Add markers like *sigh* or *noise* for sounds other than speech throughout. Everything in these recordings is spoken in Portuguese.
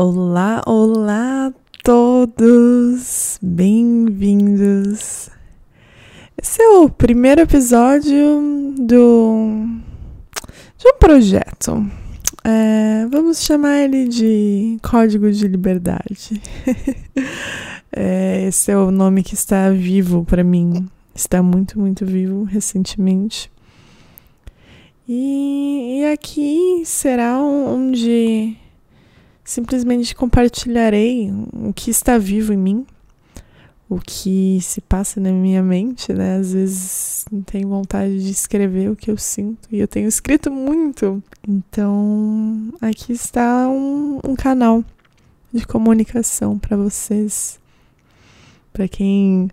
Olá, olá todos! Bem-vindos! Esse é o primeiro episódio do, de um projeto. É, vamos chamar ele de Código de Liberdade. *laughs* é, esse é o nome que está vivo para mim. Está muito, muito vivo recentemente. E, e aqui será onde simplesmente compartilharei o que está vivo em mim, o que se passa na minha mente, né? Às vezes tenho vontade de escrever o que eu sinto e eu tenho escrito muito. Então, aqui está um, um canal de comunicação para vocês, para quem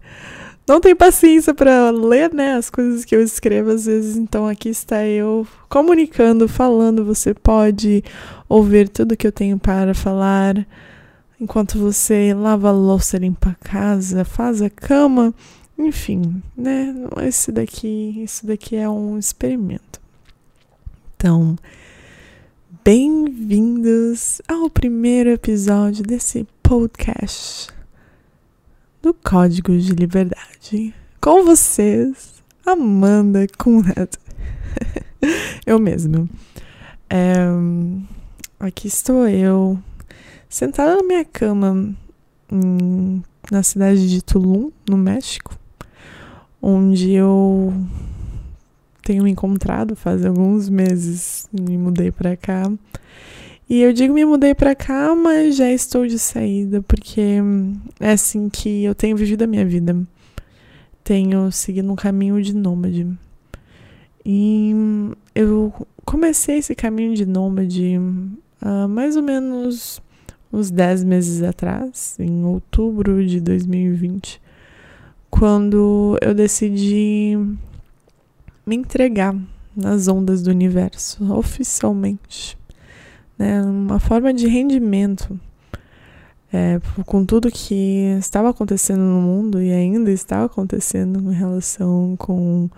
não tem paciência para ler, né, as coisas que eu escrevo às vezes, então aqui está eu comunicando, falando, você pode ouvir tudo que eu tenho para falar enquanto você lava a louça, limpa a casa, faz a cama, enfim, né? Esse daqui, isso daqui é um experimento. Então, bem-vindos ao primeiro episódio desse podcast do Código de Liberdade. Com vocês, Amanda Conrad. *laughs* eu mesma. É, aqui estou eu, sentada na minha cama em, na cidade de Tulum, no México, onde eu tenho encontrado faz alguns meses. Me mudei para cá e eu digo me mudei para cá, mas já estou de saída, porque é assim que eu tenho vivido a minha vida. Tenho seguido um caminho de nômade. E eu comecei esse caminho de nômade há mais ou menos uns 10 meses atrás, em outubro de 2020, quando eu decidi me entregar nas ondas do universo, oficialmente né, uma forma de rendimento é, com tudo que estava acontecendo no mundo e ainda está acontecendo em relação com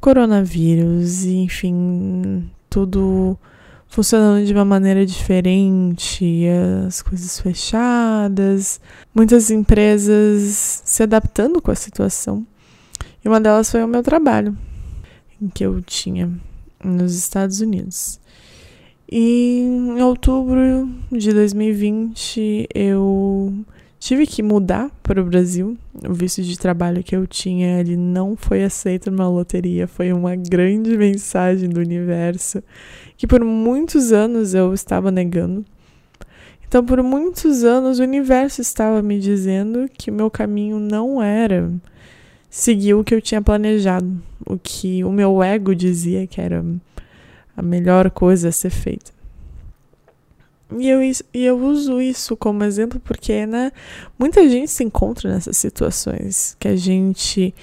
coronavírus, e, enfim, tudo funcionando de uma maneira diferente, as coisas fechadas, muitas empresas se adaptando com a situação. E uma delas foi o meu trabalho, que eu tinha nos Estados Unidos. E em outubro de 2020 eu tive que mudar para o Brasil. O visto de trabalho que eu tinha, ele não foi aceito numa loteria, foi uma grande mensagem do universo que por muitos anos eu estava negando. Então, por muitos anos o universo estava me dizendo que o meu caminho não era seguir o que eu tinha planejado, o que o meu ego dizia que era a melhor coisa a ser feita. E eu, e eu uso isso como exemplo porque, né, muita gente se encontra nessas situações que a gente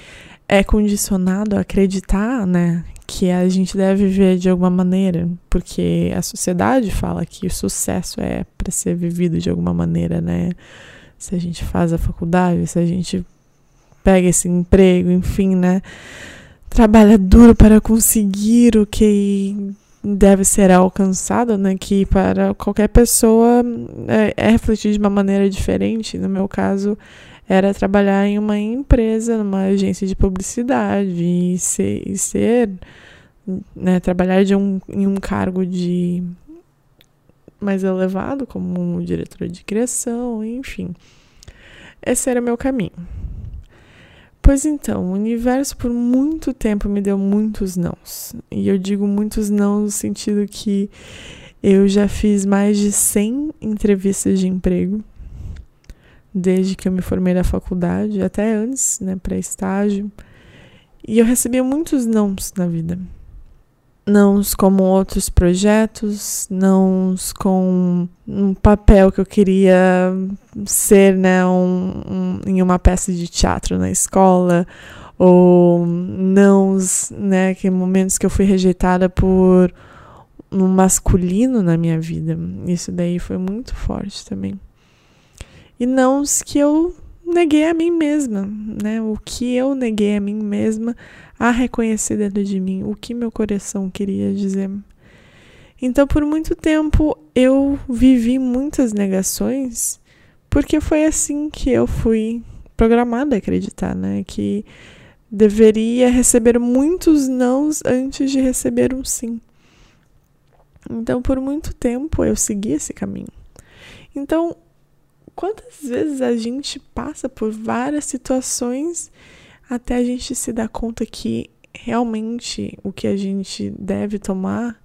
é condicionado a acreditar, né, que a gente deve viver de alguma maneira, porque a sociedade fala que o sucesso é para ser vivido de alguma maneira, né? Se a gente faz a faculdade, se a gente pega esse emprego, enfim, né? trabalha duro para conseguir o que deve ser alcançado, né? Que para qualquer pessoa é, é refletido de uma maneira diferente. No meu caso, era trabalhar em uma empresa, numa agência de publicidade e ser, e ser né, trabalhar de um, em um cargo de mais elevado, como um diretor de criação, enfim. Esse era o meu caminho. Pois então, o universo por muito tempo me deu muitos nãos. E eu digo muitos não no sentido que eu já fiz mais de 100 entrevistas de emprego desde que eu me formei da faculdade, até antes, né, para estágio. E eu recebia muitos nãos na vida nãos como outros projetos, nãos com um papel que eu queria ser, né, um, um, em uma peça de teatro na escola, ou nãos, né, que momentos que eu fui rejeitada por um masculino na minha vida. Isso daí foi muito forte também. E nãos que eu neguei a mim mesma, né? O que eu neguei a mim mesma a reconhecer dentro de mim o que meu coração queria dizer. Então, por muito tempo, eu vivi muitas negações, porque foi assim que eu fui programada a acreditar, né? Que deveria receber muitos nãos antes de receber um sim. Então, por muito tempo, eu segui esse caminho. Então, quantas vezes a gente passa por várias situações até a gente se dar conta que realmente o que a gente deve tomar,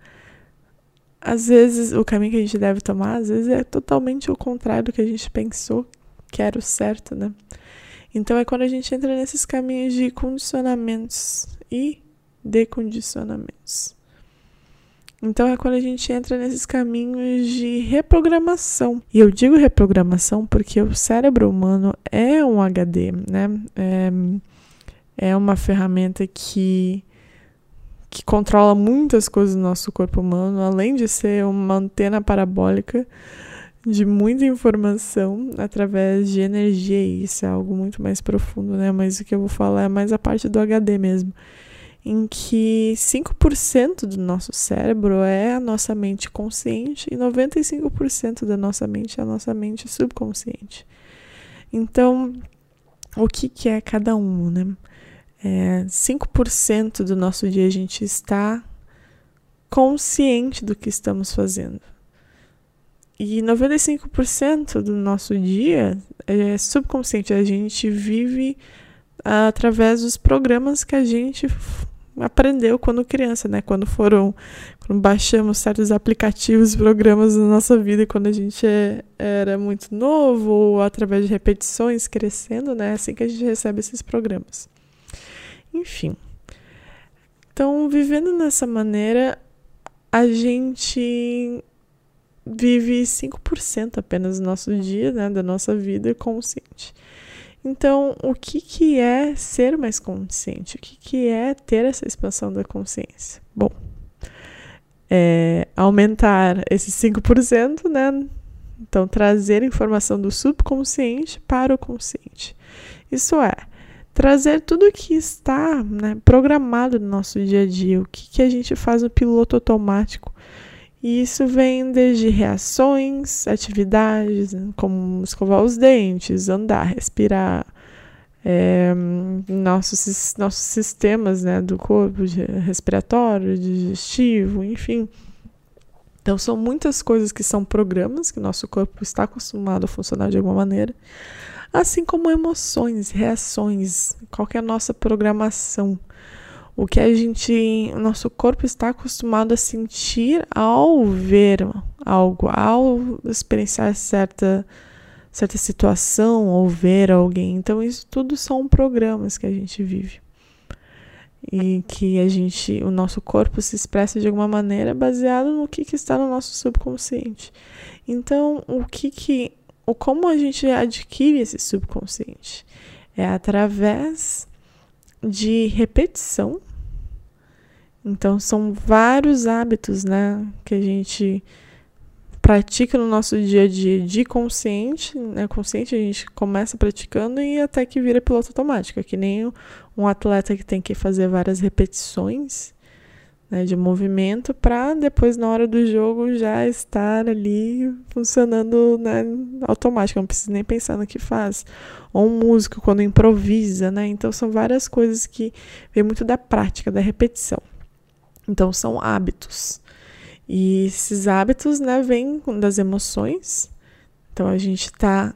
às vezes o caminho que a gente deve tomar, às vezes é totalmente o contrário do que a gente pensou que era o certo, né? Então é quando a gente entra nesses caminhos de condicionamentos e decondicionamentos. Então é quando a gente entra nesses caminhos de reprogramação. E eu digo reprogramação porque o cérebro humano é um HD, né? É, é uma ferramenta que, que controla muitas coisas do nosso corpo humano, além de ser uma antena parabólica de muita informação através de energia. E isso é algo muito mais profundo, né? Mas o que eu vou falar é mais a parte do HD mesmo em que 5% do nosso cérebro é a nossa mente consciente e 95% da nossa mente é a nossa mente subconsciente. Então, o que, que é cada um, né? É, 5% do nosso dia a gente está consciente do que estamos fazendo. E 95% do nosso dia é subconsciente, a gente vive através dos programas que a gente aprendeu quando criança, né? Quando foram, quando baixamos certos aplicativos, programas na nossa vida, quando a gente é, era muito novo, ou através de repetições, crescendo, né? É assim que a gente recebe esses programas. Enfim. Então, vivendo nessa maneira, a gente vive 5% apenas do nosso dia, né, da nossa vida consciente. Então, o que, que é ser mais consciente? O que, que é ter essa expansão da consciência? Bom, é aumentar esses 5%, né? Então, trazer informação do subconsciente para o consciente. Isso é, trazer tudo que está né, programado no nosso dia a dia, o que, que a gente faz no piloto automático e isso vem desde reações, atividades, como escovar os dentes, andar, respirar, é, nossos, nossos sistemas né, do corpo, respiratório, digestivo, enfim. Então, são muitas coisas que são programas que nosso corpo está acostumado a funcionar de alguma maneira, assim como emoções, reações, qual é a nossa programação o que a gente, o nosso corpo está acostumado a sentir ao ver algo, ao experienciar certa certa situação ou ver alguém. Então isso tudo são programas que a gente vive. E que a gente, o nosso corpo se expressa de alguma maneira baseado no que, que está no nosso subconsciente. Então, o que que, o como a gente adquire esse subconsciente é através de repetição. Então, são vários hábitos, né, que a gente pratica no nosso dia a dia de consciente, né, consciente a gente começa praticando e até que vira piloto automático, é que nem um atleta que tem que fazer várias repetições né, de movimento para depois na hora do jogo já estar ali funcionando né, automático, não precisa nem pensar no que faz ou um músico quando improvisa, né? Então são várias coisas que vem muito da prática, da repetição. Então são hábitos. E esses hábitos, né, vêm das emoções. Então a gente tá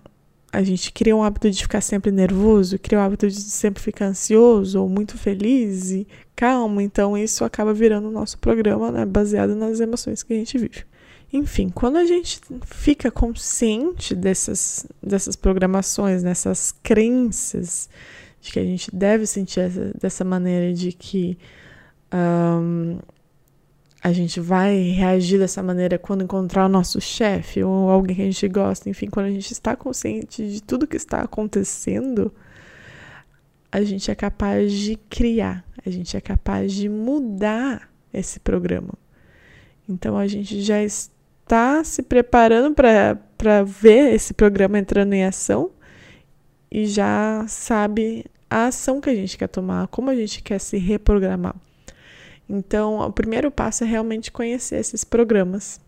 a gente cria um hábito de ficar sempre nervoso, cria o um hábito de sempre ficar ansioso ou muito feliz e calmo. Então isso acaba virando o nosso programa, né, baseado nas emoções que a gente vive. Enfim, quando a gente fica consciente dessas, dessas programações, dessas crenças de que a gente deve sentir essa, dessa maneira, de que um, a gente vai reagir dessa maneira quando encontrar o nosso chefe ou alguém que a gente gosta, enfim, quando a gente está consciente de tudo que está acontecendo, a gente é capaz de criar, a gente é capaz de mudar esse programa. Então a gente já está se preparando para ver esse programa entrando em ação e já sabe a ação que a gente quer tomar, como a gente quer se reprogramar. Então, o primeiro passo é realmente conhecer esses programas.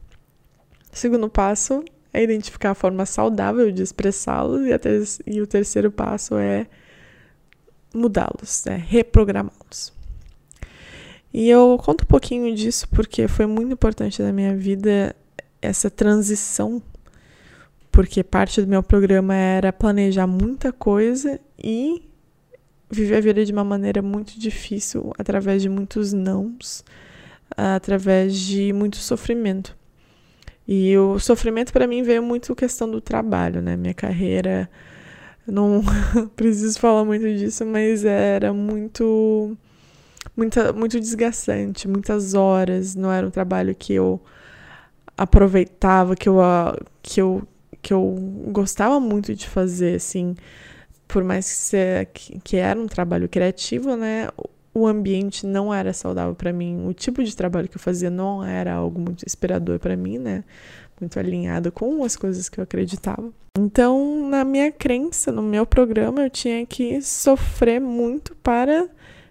O segundo passo é identificar a forma saudável de expressá-los, e, e o terceiro passo é mudá-los, é reprogramá-los. E eu conto um pouquinho disso porque foi muito importante na minha vida essa transição, porque parte do meu programa era planejar muita coisa e viver a vida de uma maneira muito difícil, através de muitos nãos, através de muito sofrimento. E o sofrimento para mim veio muito questão do trabalho, né? Minha carreira, não *laughs* preciso falar muito disso, mas era muito muita, muito desgastante, muitas horas, não era um trabalho que eu aproveitava, que eu, que eu, que eu gostava muito de fazer, assim, por mais que, ser, que, era um trabalho criativo, né, o ambiente não era saudável para mim, o tipo de trabalho que eu fazia não era algo muito inspirador para mim, né, muito alinhado com as coisas que eu acreditava. Então, na minha crença, no meu programa, eu tinha que sofrer muito para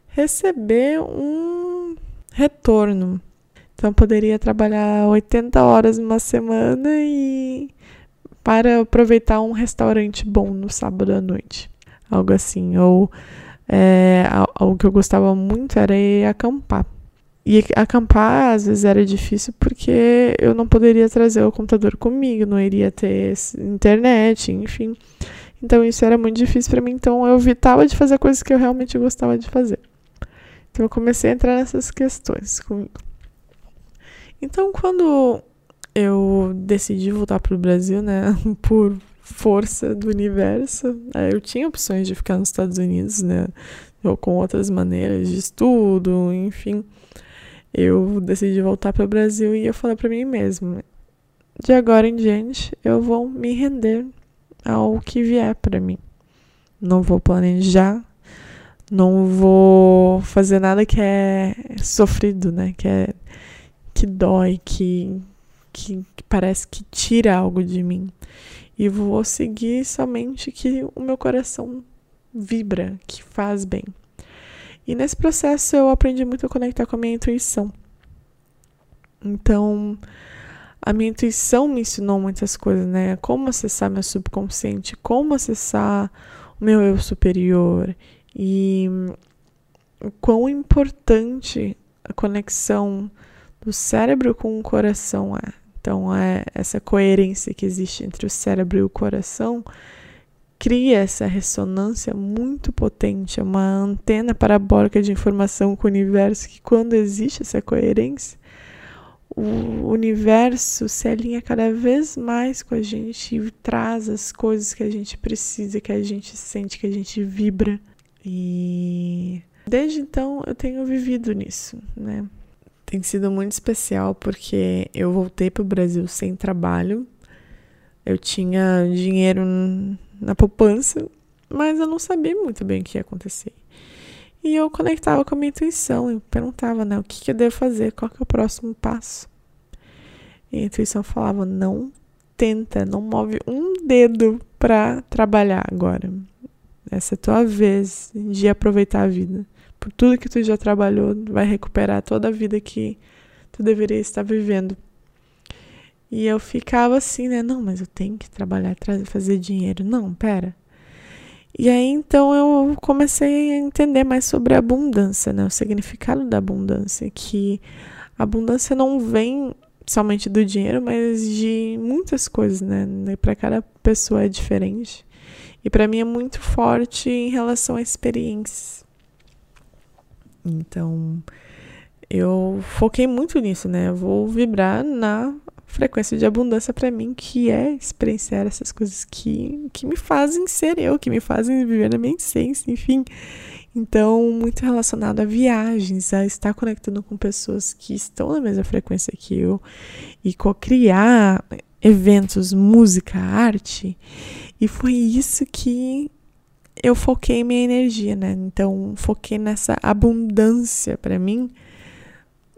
receber um retorno. Então, poderia trabalhar 80 horas numa semana e para aproveitar um restaurante bom no sábado à noite. Algo assim. Ou é, algo que eu gostava muito era ir acampar. E acampar às vezes era difícil porque eu não poderia trazer o computador comigo, não iria ter internet, enfim. Então isso era muito difícil para mim, então eu evitava de fazer coisas que eu realmente gostava de fazer. Então eu comecei a entrar nessas questões comigo. Então quando eu decidi voltar para o Brasil, né, *laughs* por força do universo, eu tinha opções de ficar nos Estados Unidos, né, ou com outras maneiras de estudo, enfim. Eu decidi voltar para o Brasil e eu falei para mim mesmo, de agora em diante eu vou me render ao que vier para mim. Não vou planejar não vou fazer nada que é sofrido, né? Que é que dói, que, que, parece que tira algo de mim. E vou seguir somente que o meu coração vibra, que faz bem. E nesse processo eu aprendi muito a conectar com a minha intuição. Então, a minha intuição me ensinou muitas coisas, né? Como acessar meu subconsciente, como acessar o meu eu superior e o quão importante a conexão do cérebro com o coração é. Então, é essa coerência que existe entre o cérebro e o coração cria essa ressonância muito potente, é uma antena parabólica de informação com o universo que quando existe essa coerência, o universo se alinha cada vez mais com a gente e traz as coisas que a gente precisa, que a gente sente, que a gente vibra. E desde então eu tenho vivido nisso, né? Tem sido muito especial porque eu voltei para o Brasil sem trabalho. Eu tinha dinheiro na poupança, mas eu não sabia muito bem o que ia acontecer. E eu conectava com a minha intuição e perguntava, né, o que, que eu devo fazer, qual que é o próximo passo. E a intuição falava, não tenta, não move um dedo para trabalhar agora. Essa é tua vez de aproveitar a vida. Por tudo que tu já trabalhou, vai recuperar toda a vida que tu deveria estar vivendo. E eu ficava assim, né? Não, mas eu tenho que trabalhar, fazer dinheiro. Não, pera. E aí então eu comecei a entender mais sobre a abundância, né? O significado da abundância, que a abundância não vem somente do dinheiro, mas de muitas coisas, né? Para cada pessoa é diferente. E para mim é muito forte em relação a experiências. Então, eu foquei muito nisso, né? Eu vou vibrar na frequência de abundância para mim, que é experienciar essas coisas que, que me fazem ser eu, que me fazem viver na minha essência, enfim. Então, muito relacionado a viagens, a estar conectando com pessoas que estão na mesma frequência que eu e co-criar eventos, música, arte. E foi isso que eu foquei minha energia, né? Então, foquei nessa abundância para mim,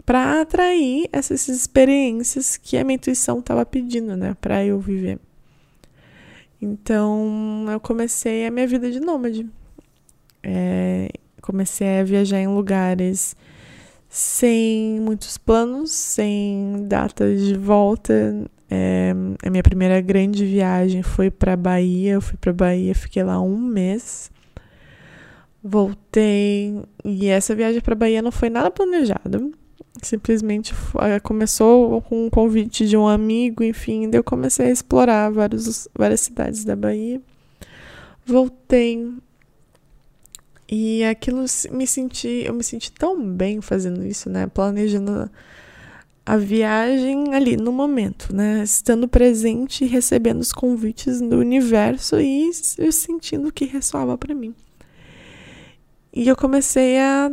para atrair essas experiências que a minha intuição estava pedindo, né, para eu viver. Então, eu comecei a minha vida de nômade. É, comecei a viajar em lugares sem muitos planos, sem datas de volta. É, a minha primeira grande viagem foi para Bahia. Eu fui para Bahia, fiquei lá um mês. Voltei e essa viagem para Bahia não foi nada planejado. Simplesmente foi, começou com um convite de um amigo, enfim, daí eu comecei a explorar vários, várias cidades da Bahia. Voltei e aquilo me senti, eu me senti tão bem fazendo isso, né? Planejando a viagem ali no momento, né? Estando presente e recebendo os convites do universo e sentindo que ressoava para mim. E eu comecei a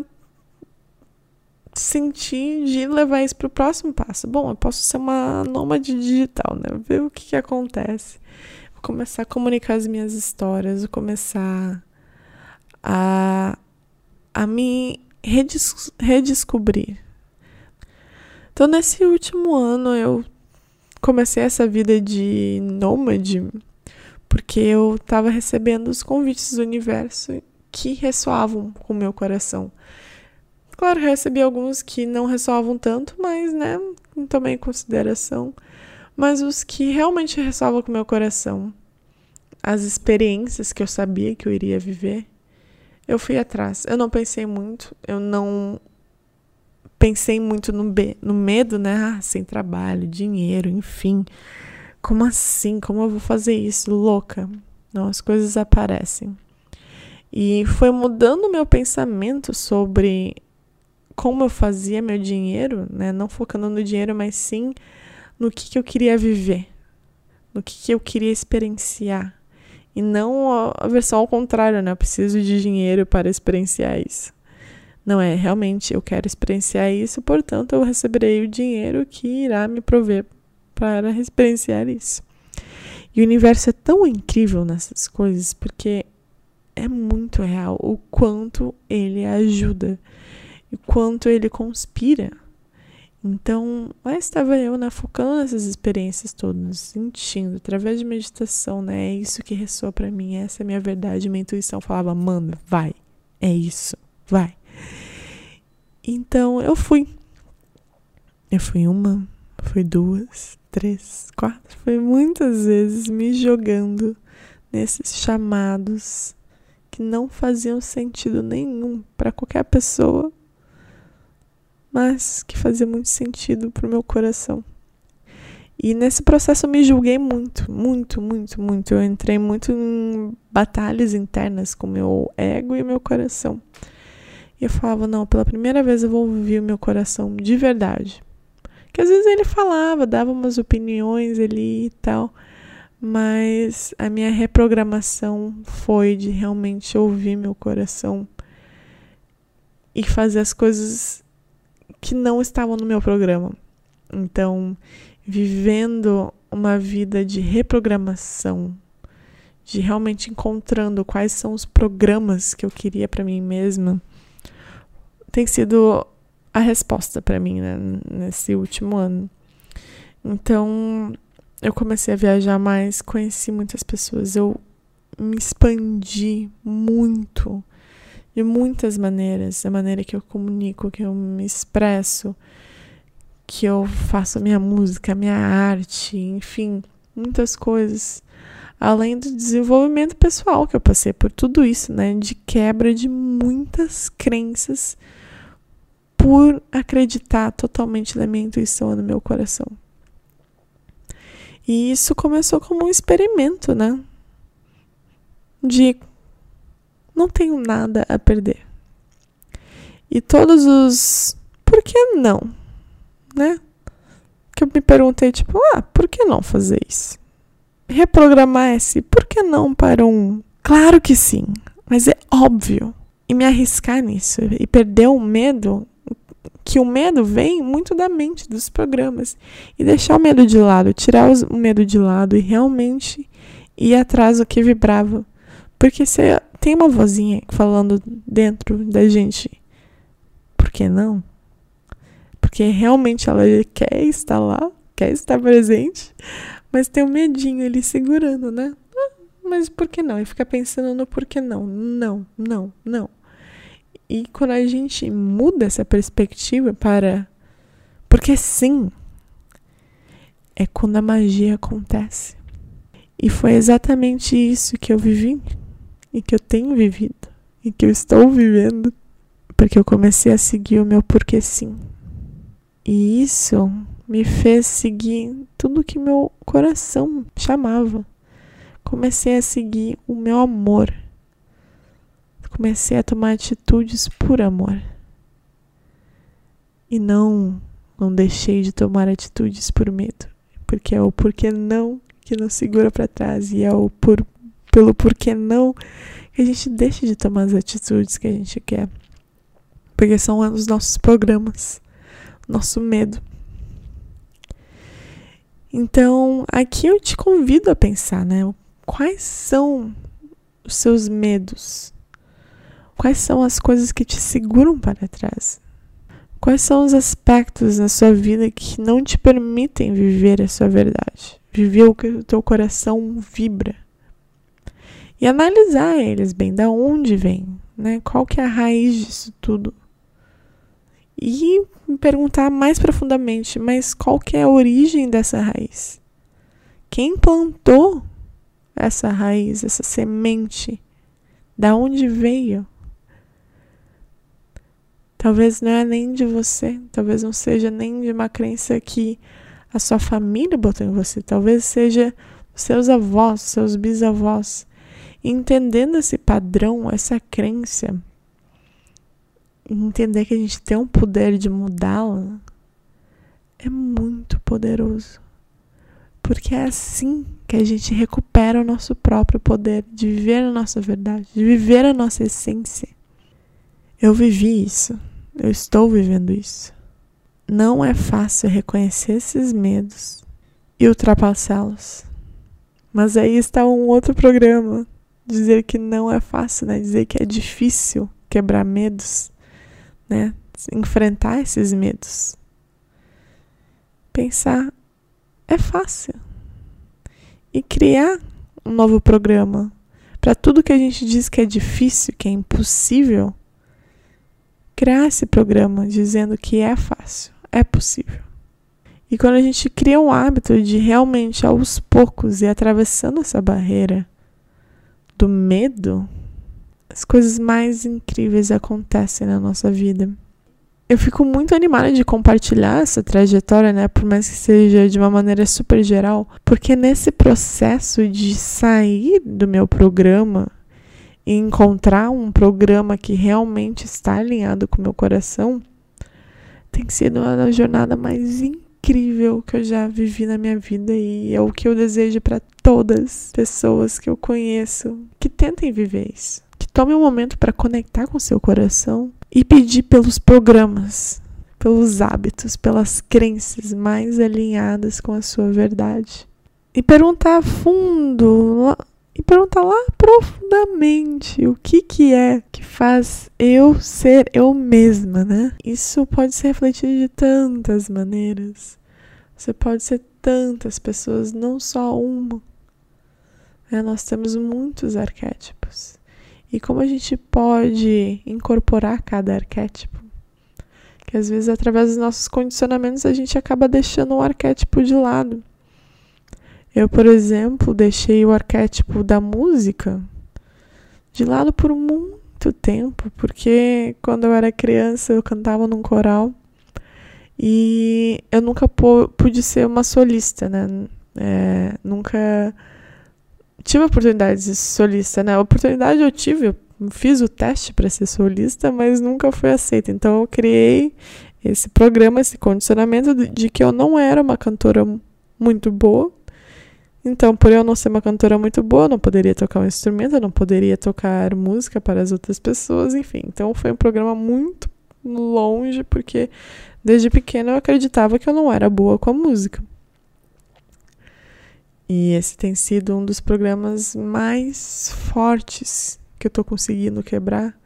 sentir de levar isso para o próximo passo. Bom, eu posso ser uma nômade digital, né? Ver o que, que acontece. Vou começar a comunicar as minhas histórias, vou começar a, a me redescobrir. Então, nesse último ano, eu comecei essa vida de nômade porque eu estava recebendo os convites do universo que ressoavam com o meu coração. Claro, recebi alguns que não ressoavam tanto, mas, né, tomei em consideração. Mas os que realmente ressoavam com o meu coração, as experiências que eu sabia que eu iria viver, eu fui atrás. Eu não pensei muito, eu não pensei muito no, no medo, né? Ah, sem trabalho, dinheiro, enfim. Como assim? Como eu vou fazer isso? Louca. Não, as coisas aparecem. E foi mudando o meu pensamento sobre como eu fazia meu dinheiro, né? Não focando no dinheiro, mas sim no que, que eu queria viver, no que, que eu queria experienciar. E não a versão ao contrário, né? Eu preciso de dinheiro para experienciar isso. Não é, realmente eu quero experienciar isso, portanto eu receberei o dinheiro que irá me prover para experienciar isso. E o universo é tão incrível nessas coisas porque é muito real o quanto ele ajuda e quanto ele conspira então, lá estava eu, né, focando nessas experiências todas, sentindo, através de meditação, né, é isso que ressoa para mim, essa é a minha verdade, minha intuição falava, manda, vai, é isso, vai. Então, eu fui. Eu fui uma, fui duas, três, quatro, foi muitas vezes me jogando nesses chamados que não faziam sentido nenhum para qualquer pessoa mas que fazia muito sentido pro meu coração. E nesse processo eu me julguei muito, muito, muito, muito. Eu entrei muito em batalhas internas com meu ego e meu coração. E eu falava, não, pela primeira vez eu vou ouvir o meu coração de verdade. Que às vezes ele falava, dava umas opiniões ali e tal, mas a minha reprogramação foi de realmente ouvir meu coração e fazer as coisas que não estavam no meu programa. Então, vivendo uma vida de reprogramação, de realmente encontrando quais são os programas que eu queria para mim mesma, tem sido a resposta para mim né, nesse último ano. Então, eu comecei a viajar mais, conheci muitas pessoas, eu me expandi muito de muitas maneiras, a maneira que eu comunico, que eu me expresso, que eu faço minha música, minha arte, enfim, muitas coisas. Além do desenvolvimento pessoal que eu passei por tudo isso, né, de quebra de muitas crenças por acreditar totalmente na minha intuição e no meu coração. E isso começou como um experimento, né? De não tenho nada a perder. E todos os por que não, né? Que eu me perguntei tipo, ah, por que não fazer isso? Reprogramar esse, por que não para um? Claro que sim, mas é óbvio. E me arriscar nisso e perder o medo, que o medo vem muito da mente dos programas e deixar o medo de lado, tirar o medo de lado e realmente ir atrás do que vibrava. Porque se tem uma vozinha falando dentro da gente. Por que não? Porque realmente ela quer estar lá, quer estar presente, mas tem um medinho ali segurando, né? Ah, mas por que não? E fica pensando no por que não. Não, não, não. E quando a gente muda essa perspectiva para. Porque sim, é quando a magia acontece. E foi exatamente isso que eu vivi, e que eu tenho vivido, e que eu estou vivendo, porque eu comecei a seguir o meu porquê sim. E isso me fez seguir tudo que meu coração chamava. Comecei a seguir o meu amor comecei a tomar atitudes por amor. E não não deixei de tomar atitudes por medo, porque é o porquê não que nos segura para trás e é o por pelo porquê não que a gente deixa de tomar as atitudes que a gente quer. Porque são os nossos programas, nosso medo. Então, aqui eu te convido a pensar, né? Quais são os seus medos? Quais são as coisas que te seguram para trás? Quais são os aspectos na sua vida que não te permitem viver a sua verdade? Viver o que o teu coração vibra. E analisar eles bem, da onde vem, né? Qual que é a raiz disso tudo? E perguntar mais profundamente, mas qual que é a origem dessa raiz? Quem plantou essa raiz, essa semente? Da onde veio? Talvez não é nem de você, talvez não seja nem de uma crença que a sua família botou em você, talvez seja seus avós, seus bisavós. Entendendo esse padrão, essa crença, entender que a gente tem um poder de mudá-la, é muito poderoso. Porque é assim que a gente recupera o nosso próprio poder de viver a nossa verdade, de viver a nossa essência. Eu vivi isso. Eu estou vivendo isso. Não é fácil reconhecer esses medos e ultrapassá-los. Mas aí está um outro programa. Dizer que não é fácil, né? Dizer que é difícil quebrar medos, né? Enfrentar esses medos. Pensar é fácil. E criar um novo programa para tudo que a gente diz que é difícil, que é impossível, criar esse programa dizendo que é fácil, é possível. E quando a gente cria um hábito de realmente aos poucos ir atravessando essa barreira do medo, as coisas mais incríveis acontecem na nossa vida. Eu fico muito animada de compartilhar essa trajetória, né? Por mais que seja de uma maneira super geral, porque nesse processo de sair do meu programa e encontrar um programa que realmente está alinhado com o meu coração, tem sido a jornada mais incrível que eu já vivi na minha vida e é o que eu desejo para todas as pessoas que eu conheço que tentem viver isso. Que tomem um momento para conectar com seu coração e pedir pelos programas, pelos hábitos, pelas crenças mais alinhadas com a sua verdade. E perguntar a fundo, e perguntar lá profundamente o que que é que faz eu ser eu mesma, né? Isso pode ser refletido de tantas maneiras. Você pode ser tantas pessoas, não só uma. É, nós temos muitos arquétipos. E como a gente pode incorporar cada arquétipo? Que às vezes, através dos nossos condicionamentos, a gente acaba deixando um arquétipo de lado. Eu, por exemplo, deixei o arquétipo da música de lado por muito tempo, porque quando eu era criança eu cantava num coral e eu nunca pude ser uma solista, né? É, nunca tive oportunidade de ser solista, né? A oportunidade eu tive, eu fiz o teste para ser solista, mas nunca foi aceita. Então eu criei esse programa, esse condicionamento de que eu não era uma cantora muito boa então, por eu não ser uma cantora muito boa, eu não poderia tocar um instrumento, eu não poderia tocar música para as outras pessoas, enfim. Então, foi um programa muito longe, porque desde pequena eu acreditava que eu não era boa com a música. E esse tem sido um dos programas mais fortes que eu estou conseguindo quebrar,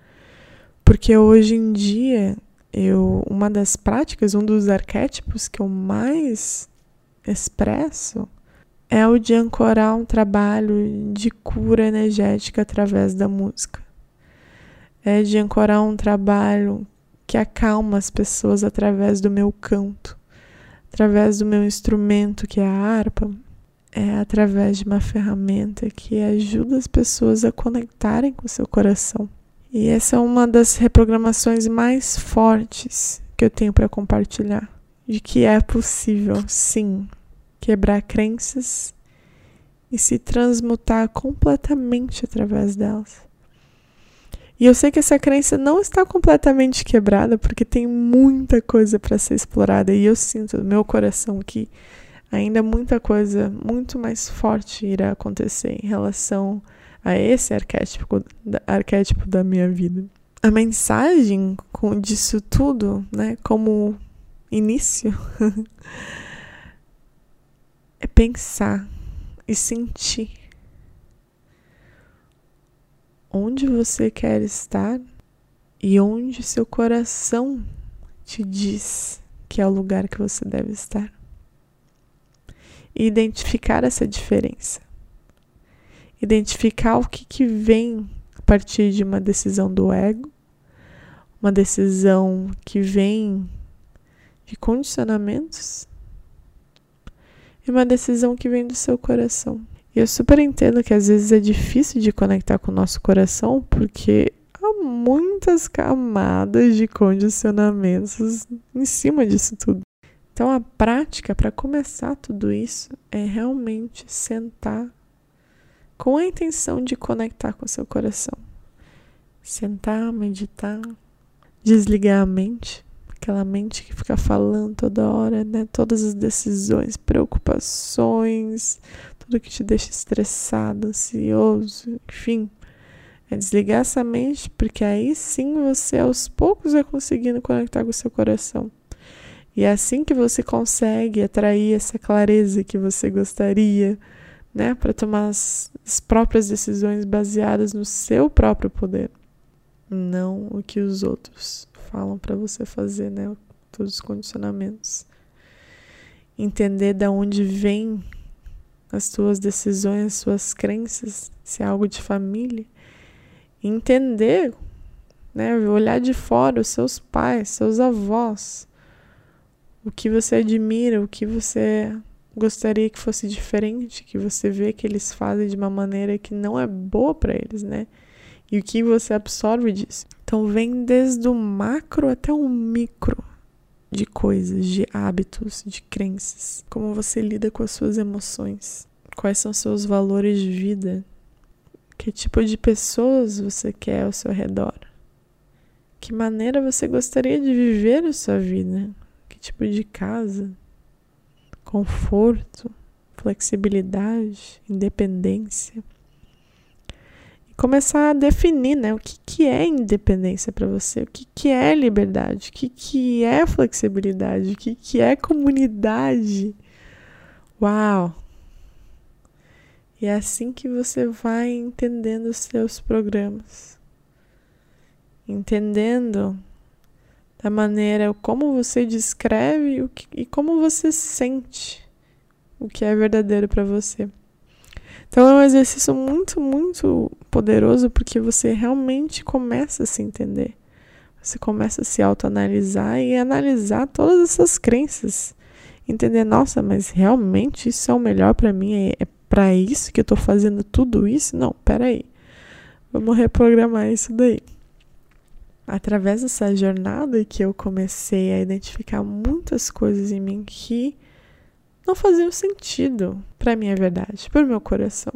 porque hoje em dia eu uma das práticas, um dos arquétipos que eu mais expresso é o de ancorar um trabalho de cura energética através da música. é de ancorar um trabalho que acalma as pessoas através do meu canto, através do meu instrumento, que é a harpa, é através de uma ferramenta que ajuda as pessoas a conectarem com o seu coração. E essa é uma das reprogramações mais fortes que eu tenho para compartilhar, de que é possível, sim, quebrar crenças e se transmutar completamente através delas. E eu sei que essa crença não está completamente quebrada, porque tem muita coisa para ser explorada, e eu sinto no meu coração que ainda muita coisa muito mais forte irá acontecer em relação a esse arquétipo, arquétipo da minha vida. A mensagem disso tudo, né, como início, *laughs* é pensar e sentir onde você quer estar e onde seu coração te diz que é o lugar que você deve estar. E identificar essa diferença. Identificar o que, que vem a partir de uma decisão do ego, uma decisão que vem de condicionamentos e uma decisão que vem do seu coração. E eu super entendo que às vezes é difícil de conectar com o nosso coração porque há muitas camadas de condicionamentos em cima disso tudo. Então a prática para começar tudo isso é realmente sentar com a intenção de conectar com o seu coração. Sentar, meditar, desligar a mente aquela mente que fica falando toda hora, né? Todas as decisões, preocupações, tudo que te deixa estressado, ansioso, enfim. É desligar essa mente, porque aí sim você aos poucos vai conseguindo conectar com o seu coração. E é assim que você consegue atrair essa clareza que você gostaria, né, para tomar as, as próprias decisões baseadas no seu próprio poder, não o que os outros falam para você fazer, né? Todos os condicionamentos. Entender da onde vem as suas decisões, as suas crenças, se é algo de família. Entender, né? Olhar de fora os seus pais, seus avós. O que você admira, o que você gostaria que fosse diferente, que você vê que eles fazem de uma maneira que não é boa para eles, né? E o que você absorve disso. Então, vem desde o macro até o micro de coisas, de hábitos, de crenças. Como você lida com as suas emoções. Quais são seus valores de vida. Que tipo de pessoas você quer ao seu redor. Que maneira você gostaria de viver a sua vida. Que tipo de casa. Conforto, flexibilidade, independência começar a definir né, o que, que é independência para você, o que, que é liberdade, o que, que é flexibilidade, o que, que é comunidade. Uau! E é assim que você vai entendendo os seus programas. Entendendo da maneira como você descreve o que, e como você sente o que é verdadeiro para você. Então é um exercício muito, muito poderoso porque você realmente começa a se entender. Você começa a se autoanalisar e analisar todas essas crenças. Entender, nossa, mas realmente isso é o melhor para mim? É, é para isso que eu tô fazendo tudo isso? Não, peraí. Vamos reprogramar isso daí. Através dessa jornada que eu comecei a identificar muitas coisas em mim que não faziam sentido para minha verdade, para o meu coração.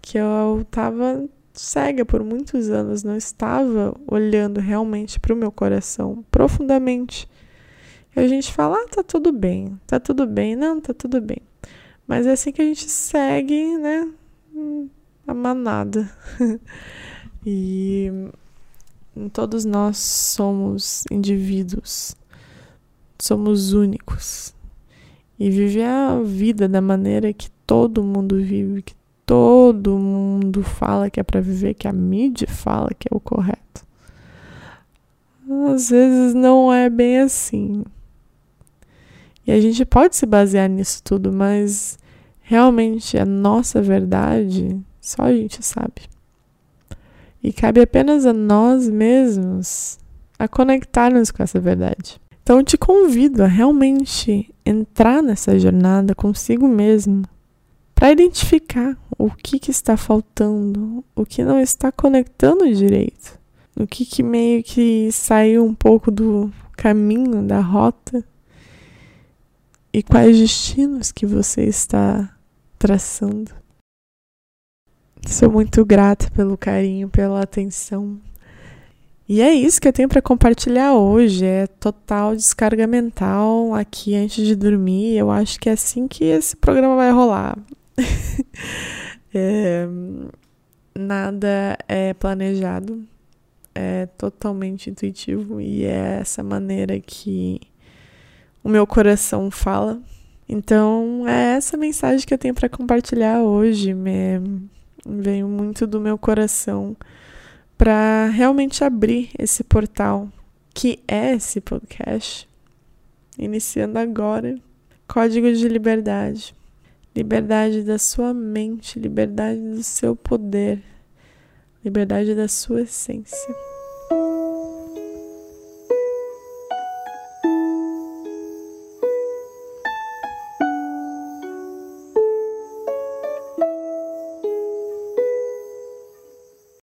Que eu estava cega por muitos anos, não estava olhando realmente para o meu coração profundamente. E a gente fala, ah, tá tudo bem, tá tudo bem, não, tá tudo bem. Mas é assim que a gente segue, né, a manada. *laughs* e todos nós somos indivíduos, somos únicos e viver a vida da maneira que todo mundo vive, que todo mundo fala que é para viver, que a mídia fala que é o correto. Às vezes não é bem assim. E a gente pode se basear nisso tudo, mas realmente a nossa verdade só a gente sabe. E cabe apenas a nós mesmos a conectar-nos com essa verdade. Então, eu te convido a realmente entrar nessa jornada consigo mesmo para identificar o que, que está faltando, o que não está conectando direito, o que, que meio que saiu um pouco do caminho, da rota e quais destinos que você está traçando. Sou muito grata pelo carinho, pela atenção. E é isso que eu tenho para compartilhar hoje. É total descarga mental aqui antes de dormir. Eu acho que é assim que esse programa vai rolar. *laughs* é, nada é planejado, é totalmente intuitivo e é essa maneira que o meu coração fala. Então, é essa mensagem que eu tenho para compartilhar hoje. Me, veio muito do meu coração para realmente abrir esse portal que é esse podcast, iniciando agora. Código de liberdade. Liberdade da sua mente, liberdade do seu poder, liberdade da sua essência.